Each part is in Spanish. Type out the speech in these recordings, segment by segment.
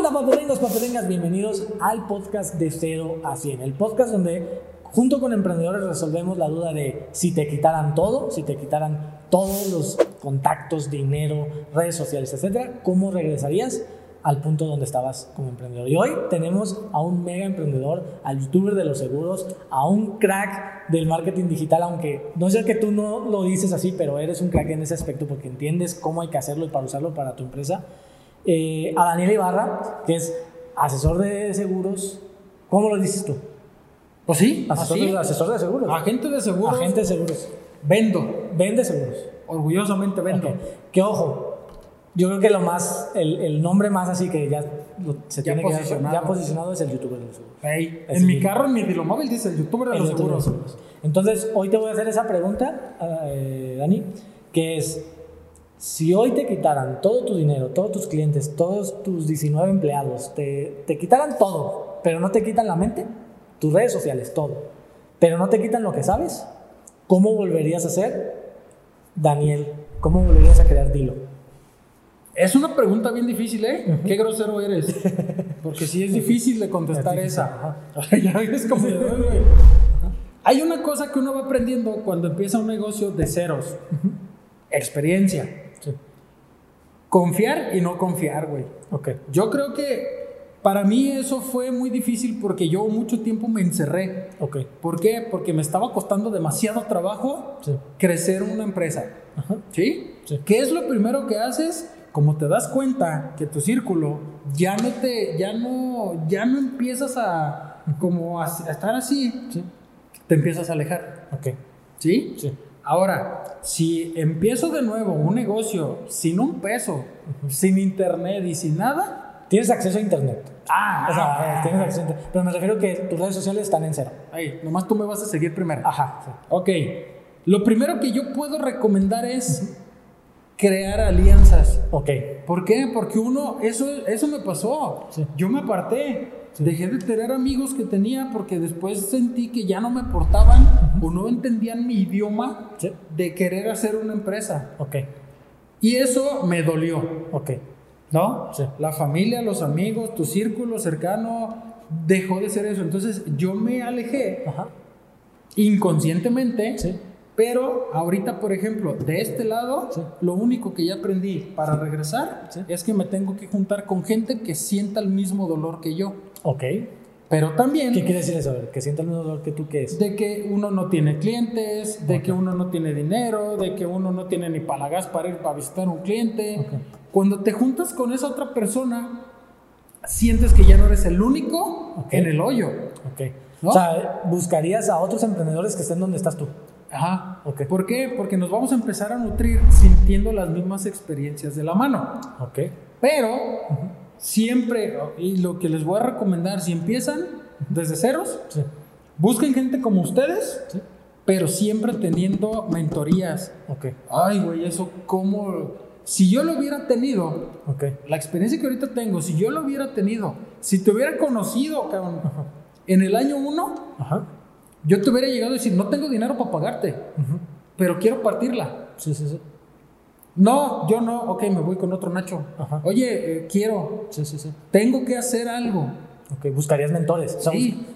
onda, papelengas, papelengas? Bienvenidos al podcast de 0 a 100. El podcast donde, junto con emprendedores, resolvemos la duda de si te quitaran todo, si te quitaran todos los contactos, dinero, redes sociales, etcétera, ¿cómo regresarías al punto donde estabas como emprendedor? Y hoy tenemos a un mega emprendedor, al youtuber de los seguros, a un crack del marketing digital, aunque no sé que tú no lo dices así, pero eres un crack en ese aspecto porque entiendes cómo hay que hacerlo y para usarlo para tu empresa. Eh, a Daniel Ibarra, que es asesor de seguros. ¿Cómo lo dices tú? Pues sí, Asesor, así. de, asesor de seguros. Agente de seguros. Agente de seguros. Vendo. Vende seguros. Orgullosamente vendo. Ok. Que ojo, yo creo que lo más, el, el nombre más así que ya lo- se Ya tiene que posicionado. ya posicionado es el youtuber de los seguros. Ey, Así en mi que- carro, en mi dilomóvil dice el youtuber de El los youtuber de seguros. los seguros. Entonces, hoy te voy a hacer esa pregunta, eh, Dani, que es, si hoy te quitaran todo tu dinero, todos tus clientes, todos tus 19 empleados, te, te quitaran todo, pero no te quitan la mente, tus redes sociales, todo, pero no te quitan lo que sabes, ¿cómo volverías a ser, Daniel? ¿Cómo volverías a crear Dilo? Es una pregunta bien difícil, ¿eh? Qué grosero eres. Porque sí es difícil de contestar Es difícil, esa. como... Hay una cosa que uno va aprendiendo cuando empieza un negocio de ceros. Experiencia. Sí. Confiar y no confiar, güey. Ok. Yo creo que para mí eso fue muy difícil porque yo mucho tiempo me encerré. Ok. ¿Por qué? Porque me estaba costando demasiado trabajo Sí. crecer una empresa. Ajá. ¿Sí? Sí. ¿Qué es lo primero que haces? Como te das cuenta que tu círculo ya no te, ya no, ya no empiezas a, como a, a estar así, Sí. te empiezas a alejar. Ok. ¿Sí? Sí. Ahora, si empiezo de nuevo un negocio sin un peso, sin internet y sin nada, Tienes acceso a internet. ah, O sea, eh, tienes acceso a internet. Pero me refiero que tus redes sociales están en cero. ahí, nomás tú me vas a seguir primero. Ajá. sí. Ok, lo primero que yo puedo recomendar es crear alianzas. Ok. ¿Por qué? Porque uno, eso, eso me pasó. Sí. Yo me aparté. Dejé de tener amigos que tenía porque después sentí que ya no me portaban o no entendían mi idioma Sí. de querer hacer una empresa. Ok. Y eso me dolió, Ok. ¿no? Sí. La familia, los amigos, tu círculo cercano dejó de ser eso. Entonces yo me alejé Ajá. inconscientemente. Sí. Pero ahorita, por ejemplo, de este lado, Sí. lo único que ya aprendí para regresar Sí. es que me tengo que juntar con gente que sienta el mismo dolor que yo. Ok. Pero también ¿Qué quiere decir eso? A Que sienta el mismo dolor que tú, ¿qué es? de que uno no tiene clientes, de que uno no tiene dinero, de que uno no tiene ni para gas para ir para visitar un cliente. Ok. Cuando te juntas con esa otra persona, sientes que ya no eres el único Ok. en el hoyo. Ok. ¿No? O sea, buscarías a otros emprendedores que estén donde estás tú. Ajá. Ok. ¿Por qué? Porque nos vamos a empezar a nutrir sintiendo las mismas experiencias de la mano. Ok. Pero siempre, y lo que les voy a recomendar, si empiezan desde ceros, Sí. busquen gente como ustedes, Sí. pero siempre teniendo mentorías. Ok. Ay, güey, eso cómo... Si yo lo hubiera tenido, Ok. la experiencia que ahorita tengo, si yo lo hubiera tenido, si te hubiera conocido, cabrón, en el año uno, Ajá. Yo te hubiera llegado a decir, no tengo dinero para pagarte, pero quiero partirla. Sí, sí, sí. No, yo no, ok, me voy con otro Nacho. Ajá. Oye, eh, quiero, Sí, sí, sí. tengo que hacer algo. Ok. Buscarías mentores. O sea, Sí.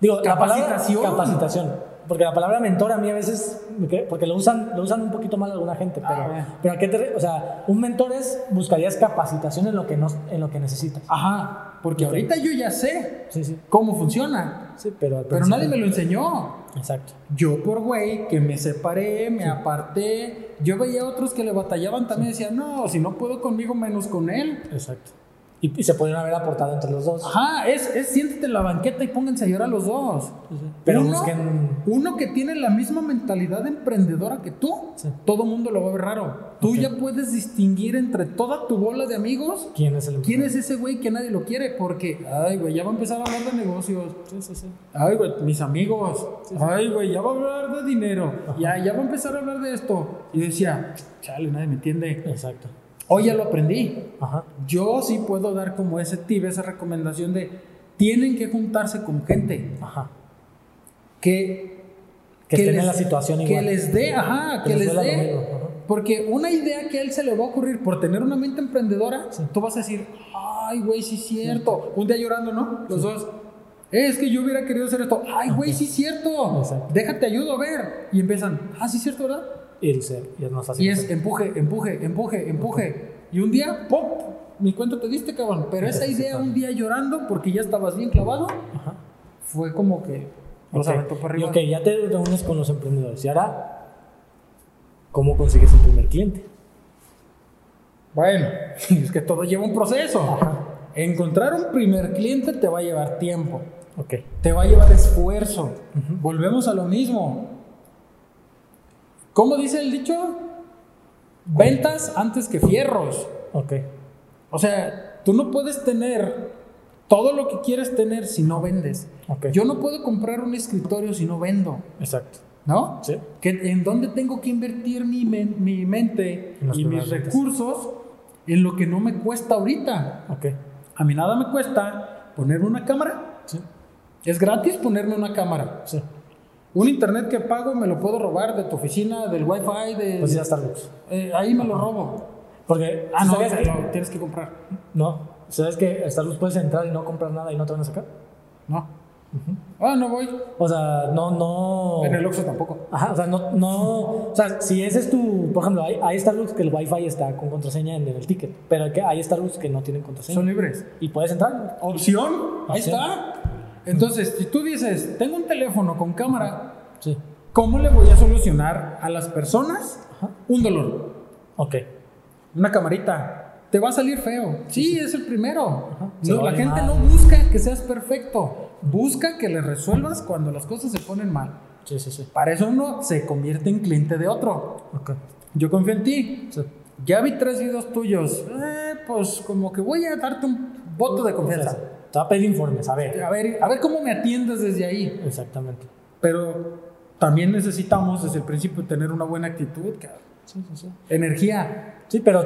Digo, la palabra Capacitación. capacitación. Porque la palabra mentor a mí a veces, porque lo usan, lo usan un poquito mal alguna gente, pero, Ah. pero ¿a qué te O sea, un mentor es, buscarías capacitación en lo que, no, en lo que necesitas. Ajá, porque ahorita yo ya sé Sí, sí. cómo funciona, Sí, pero nadie me lo enseñó. Exacto. Yo por güey que me separé, me aparté, yo veía otros que le batallaban también, decían, no, si no puedo conmigo, menos con él. Exacto. Y, y se pudieron haber aportado entre los dos. Ajá, es, es siéntate en la banqueta y pónganse a llorar los dos. Sí, sí. Pero uno, busquen. uno que tiene la misma mentalidad emprendedora que tú, Sí. todo mundo lo va a ver raro. Tú ya puedes distinguir entre toda tu bola de amigos ¿Quién es el quién es ese güey que nadie lo quiere, porque, ay, güey, ya va a empezar a hablar de negocios. Sí, sí, sí. Ay, güey, mis amigos. Ay, güey, ya va a hablar de dinero. Ya, ya va a empezar a hablar de esto. Y decía, chale, nadie me entiende. Exacto. Hoy ya lo aprendí. Ajá. Yo sí puedo dar como ese tip, esa recomendación de tienen que juntarse con gente Ajá. que Que estén en les- la situación que igual. les dé, ajá, que, les dé ajá. Porque una idea que a él se le va a ocurrir por tener una mente emprendedora, tú vas a decir, ay, güey, sí es cierto. Un día llorando, ¿no? Los dos. "Eh, Es que yo hubiera querido hacer esto. Ay, güey, sí es cierto. Exacto. Déjate ayudo a ver. Y empiezan, ah, sí es cierto, ¿verdad? Y el ser, y es más fácil. Y es empuje, empuje, empuje, empuje. Y un día, ¡pop! Ni cuenta te diste, cabrón. Pero esa idea, un día llorando, porque ya estabas bien clavado, Ajá. fue como que los Ok. aventó para Y arriba. ok, ya te reúnes con los emprendedores. Y ahora, ¿cómo consigues el primer cliente? Bueno, es que todo lleva un proceso. Ajá. Encontrar un primer cliente te va a llevar tiempo, Ok. te va a llevar esfuerzo. Volvemos a lo mismo. ¿Cómo dice el dicho? Ventas antes que fierros. Ok. O sea, tú no puedes tener todo lo que quieres tener si no vendes. Ok. Yo no puedo comprar un escritorio si no vendo, Exacto. ¿no? Sí. Que, ¿En dónde tengo que invertir mi, men- mi mente y mis ventas. recursos en lo que no me cuesta ahorita? Ok. A mí nada me cuesta ponerme una cámara. Sí. Es gratis ponerme una cámara. Sí. Un internet que pago me lo puedo robar de tu oficina, del wifi, de... Pues ya Starbucks. eh, ahí me lo robo. Porque, Ah, no, lo tienes que comprar. No. ¿Sabes que Starbucks puedes entrar y no comprar nada y no te van a sacar? No. Ah, no voy. O sea, no, no. En el Oxxo tampoco. Ajá, o sea, no, no, o sea, si ese es tu, por ejemplo, hay, hay Starbucks que el Wi-Fi está con contraseña en el ticket, pero hay, que, hay Starbucks que no tienen contraseña. Son libres. y puedes entrar. Opción. Ahí Opción. está. Entonces, si tú dices, tengo un teléfono con cámara, Sí. ¿cómo le voy a solucionar a las personas Ajá. un dolor? Ok. Una camarita. Te va a salir feo. Sí, es el primero. No, la gente mal. no busca que seas perfecto. Busca que le resuelvas cuando las cosas se ponen mal. Sí, sí, sí. Para eso uno se convierte en cliente de otro. Ok. Yo confío en ti. Sí. Ya vi tres videos tuyos. Eh, pues como que voy a darte un voto de confianza. Te va a pedir informes, a ver. A ver, a ver cómo me atiendes desde ahí. Exactamente. Pero también necesitamos desde el principio tener una buena actitud, cabrón. Sí, sí, sí. energía. Sí, pero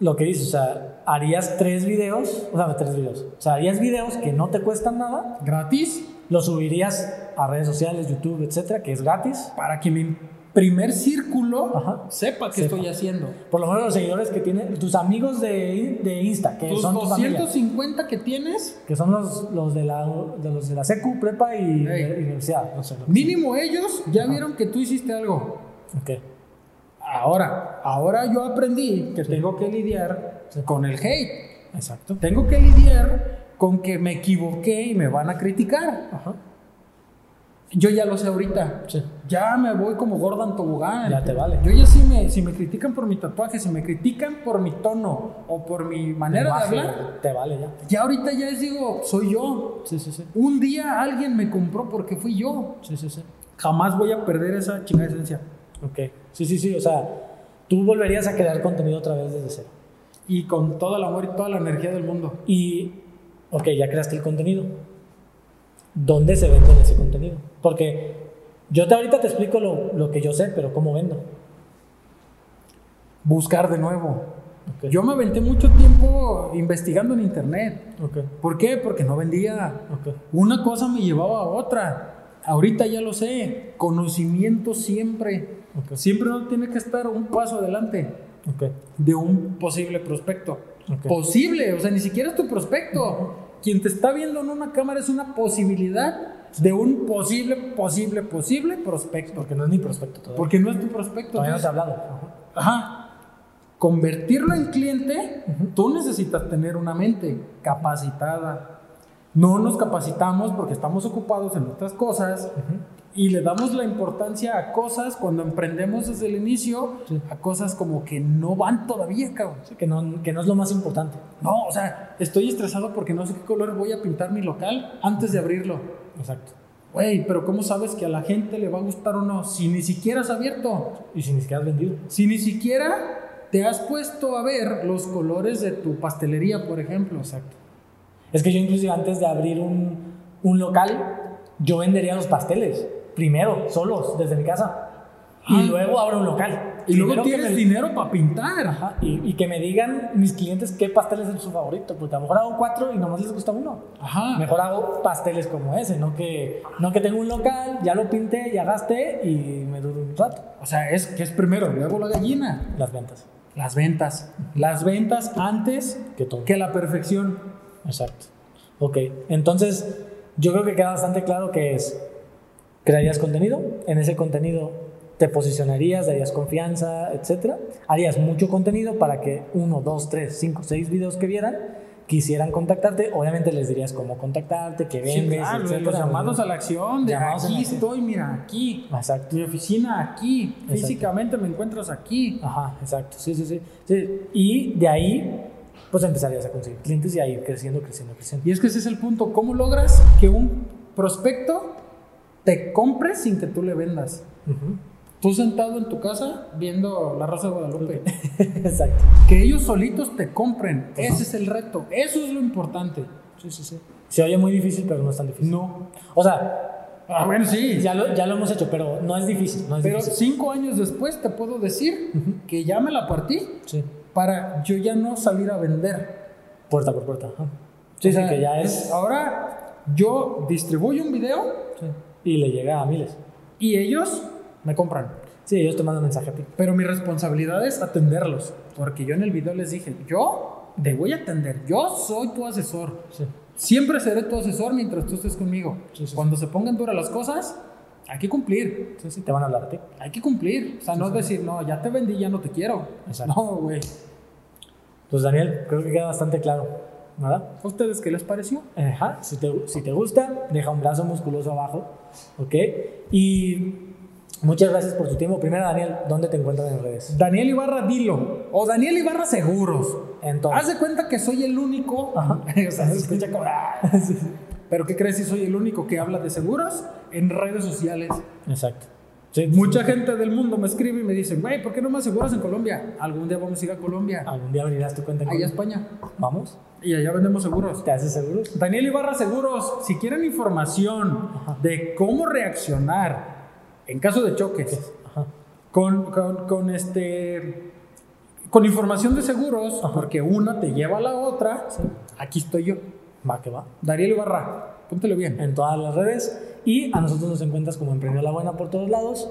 lo que dices, o sea, harías tres videos, o sea, tres videos. O sea, harías videos que no te cuestan nada, Gratis los subirías a redes sociales, YouTube, etcétera, que es gratis. para que mi primer círculo Ajá. sepa qué Sepa. estoy haciendo. Por lo menos los seguidores que tienen, tus amigos de, de Insta, que Tus son tu familia, 250 que tienes, que son los, los, de la, de los de la secu, prepa y, universidad. No sé. mínimo ellos ya vieron que tú hiciste algo. Ok. Ahora, ahora yo aprendí que tengo que lidiar con el hate. Exacto. Tengo que lidiar con que me equivoqué y me van a criticar. Ajá. Yo ya lo sé ahorita. Sí. Ya me voy como Gordon Tobogán. Ya te vale. Yo ya sí me, si me critican por mi tatuaje, si me critican por mi tono o por mi manera de hablar, Te vale ya. ya ahorita ya es digo, soy yo. Sí, sí, sí. Un día alguien me compró porque fui yo. Sí, sí, sí. Jamás voy a perder esa chingada esencia. Ok. Sí, sí, sí. O sea, tú volverías a crear contenido otra vez desde cero. Y con todo el amor y toda la energía del mundo. Y, ok, ya creaste el contenido. ¿Dónde se vende ese contenido? Porque yo te ahorita te explico lo, lo que yo sé, pero ¿cómo vendo? Buscar de nuevo. Yo me aventé mucho tiempo investigando en internet. ¿Por qué? Porque no vendía. Una cosa me llevaba a otra. Ahorita ya lo sé. Conocimiento siempre. Siempre uno tiene que estar un paso adelante de un posible prospecto. Posible, o sea, ni siquiera es tu prospecto. Quien te está viendo en una cámara es una posibilidad de un posible, posible, posible prospecto. Porque no es ni prospecto todavía. Porque no es tu prospecto. todavía no te he entonces- hablado. Ajá. Convertirlo en cliente, tú necesitas tener una mente capacitada. No nos capacitamos porque estamos ocupados en otras cosas y le damos la importancia a cosas cuando emprendemos desde el inicio, Sí. a cosas como que no van todavía, cabrón. Sí, que, no, que no es lo más importante. No, o sea, estoy estresado porque no sé qué color voy a pintar mi local antes de abrirlo. Exacto. Güey, pero ¿cómo sabes que a la gente le va a gustar o no si ni siquiera has abierto? Y si ni siquiera has vendido. Si ni siquiera te has puesto a ver los colores de tu pastelería, por ejemplo. Exacto. Es que yo inclusive antes de abrir un, un local, yo vendería los pasteles. Primero, solos, desde mi casa. Y luego abro un local. Y luego tienes me- dinero para pintar. Ajá, y, y que me digan mis clientes qué pastel es su favorito, porque a lo mejor hago cuatro y nomás les gusta uno. Ajá. Mejor hago pasteles como ese, no que, no que tengo un local, ya lo pinté, ya gasté y me dura un rato. O sea, es que es primero, luego la gallina. Las ventas. Las ventas. Las ventas antes Que todo. que la perfección. Exacto. Ok, entonces yo creo que queda bastante claro que es, crearías contenido, en ese contenido te posicionarías, darías confianza, etcétera. Harías mucho contenido para que uno, dos, tres, cinco, seis videos que vieran quisieran contactarte. Obviamente les dirías cómo contactarte, Sí, vendes, claro, etcétera. los llamados a la acción, de aquí estoy, mira, aquí. Exacto. Mi oficina aquí. Exacto. Físicamente me encuentras aquí. Ajá, exacto. Sí, sí, sí, sí. Y de ahí, pues empezarías a conseguir clientes y a ir creciendo, creciendo, creciendo. Y es que ese es el punto. ¿Cómo logras que un prospecto te compre sin que tú le vendas? Tú sentado en tu casa viendo La Rosa de Guadalupe. Exacto. que ellos solitos te compren. Ese es el reto. Eso es lo importante. Sí, sí, sí. Se oye muy difícil, pero no es tan difícil. No. O sea, Ah, bueno, sí. ya lo, ya lo hemos hecho, pero no es difícil. No es Pero difícil. cinco años después te puedo decir que ya me la partí Sí. para yo ya no salir a vender. Puerta por puerta. Sí, O sí, que ya es. Ahora yo distribuyo un video sí. Y le llega a miles. y ellos me compran. Sí, ellos te mandan mensaje a ti. Pero mi responsabilidad es atenderlos. Porque yo en el video les dije, yo te voy a atender. Yo soy tu asesor. Sí. Siempre seré tu asesor mientras tú estés conmigo. Sí, sí, Cuando se pongan duras las cosas, hay que cumplir. Sí, sí, te van a hablar a ti. Hay que cumplir. O sea, no es decir, no, ya te vendí, ya no te quiero. Exacto. No, güey. Pues Daniel, creo que queda bastante claro. ¿Verdad? ¿A ustedes qué les pareció? Ajá. Si te, si te gusta, deja un brazo musculoso abajo. ¿Ok? Y muchas gracias por tu tiempo. Primero, Daniel, ¿dónde te encuentran en redes? Daniel Ibarra Dilo. O Daniel Ibarra Seguros. En todo. Haz de cuenta que soy el único. Ajá. o sea, se escucha como. "Ah". Pero ¿qué crees si soy el único que habla de seguros en redes sociales? Exacto. Sí, Mucha gente del mundo me escribe y me dice, güey, ¿por qué no me aseguras en Colombia? Algún día vamos a ir a Colombia, Algún día abrirás tu cuenta en allá a Colombia. España, Vamos. y allá vendemos seguros. ¿Te haces seguros? Daniel Ibarra Seguros, si quieren información de cómo reaccionar en caso de choques, Ajá. con, con, con este con información de seguros, porque una te lleva a la otra, aquí estoy yo, Va que va. Daniel Ibarra, póntelo bien. en todas las redes y a nosotros nos encuentras como Emprendió la Buena por todos lados.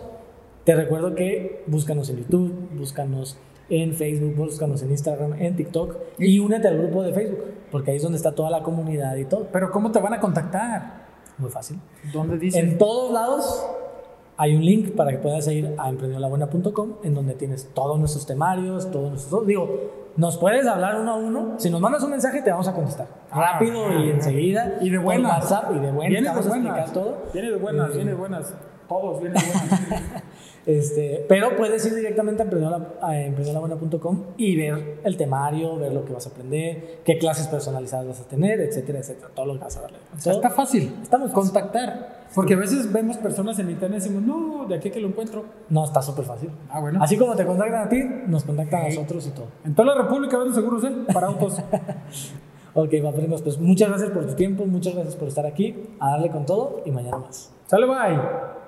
Te recuerdo que búscanos en YouTube, búscanos en Facebook, búscanos en Instagram, en TikTok y únete al grupo de Facebook, porque ahí es donde está toda la comunidad y todo. Pero ¿cómo te van a contactar? Muy fácil. ¿Dónde dice? En todos lados hay un link para que puedas ir a emprendedolabuena.com en donde tienes todos nuestros temarios, todos nuestros... Digo, nos puedes hablar uno a uno. Si nos mandas un mensaje te vamos a contestar. Ah, Rápido y enseguida. Y de buenas. WhatsApp y de buenas. Viene de buenas. todo. Viene de buenas, Eh, viene de buenas. Todos vienen de buenas. Este, pero puedes ir directamente a emprendedola- a emprendedolabuena.com y ver el temario, ver lo que vas a aprender, qué clases personalizadas vas a tener, etcétera, etcétera. Todo lo que vas a darle. Está fácil. Fácil. contactar. Porque a veces vemos personas en internet y decimos, no, de aquí que lo encuentro. No, está súper fácil. Ah, bueno. Así como te contactan a ti, nos contactan a nosotros y todo. En toda la República venden seguros, ¿eh? Para autos. Ok, va, primos, pues muchas gracias por tu tiempo, muchas gracias por estar aquí, a darle con todo y mañana más. Sale, bye.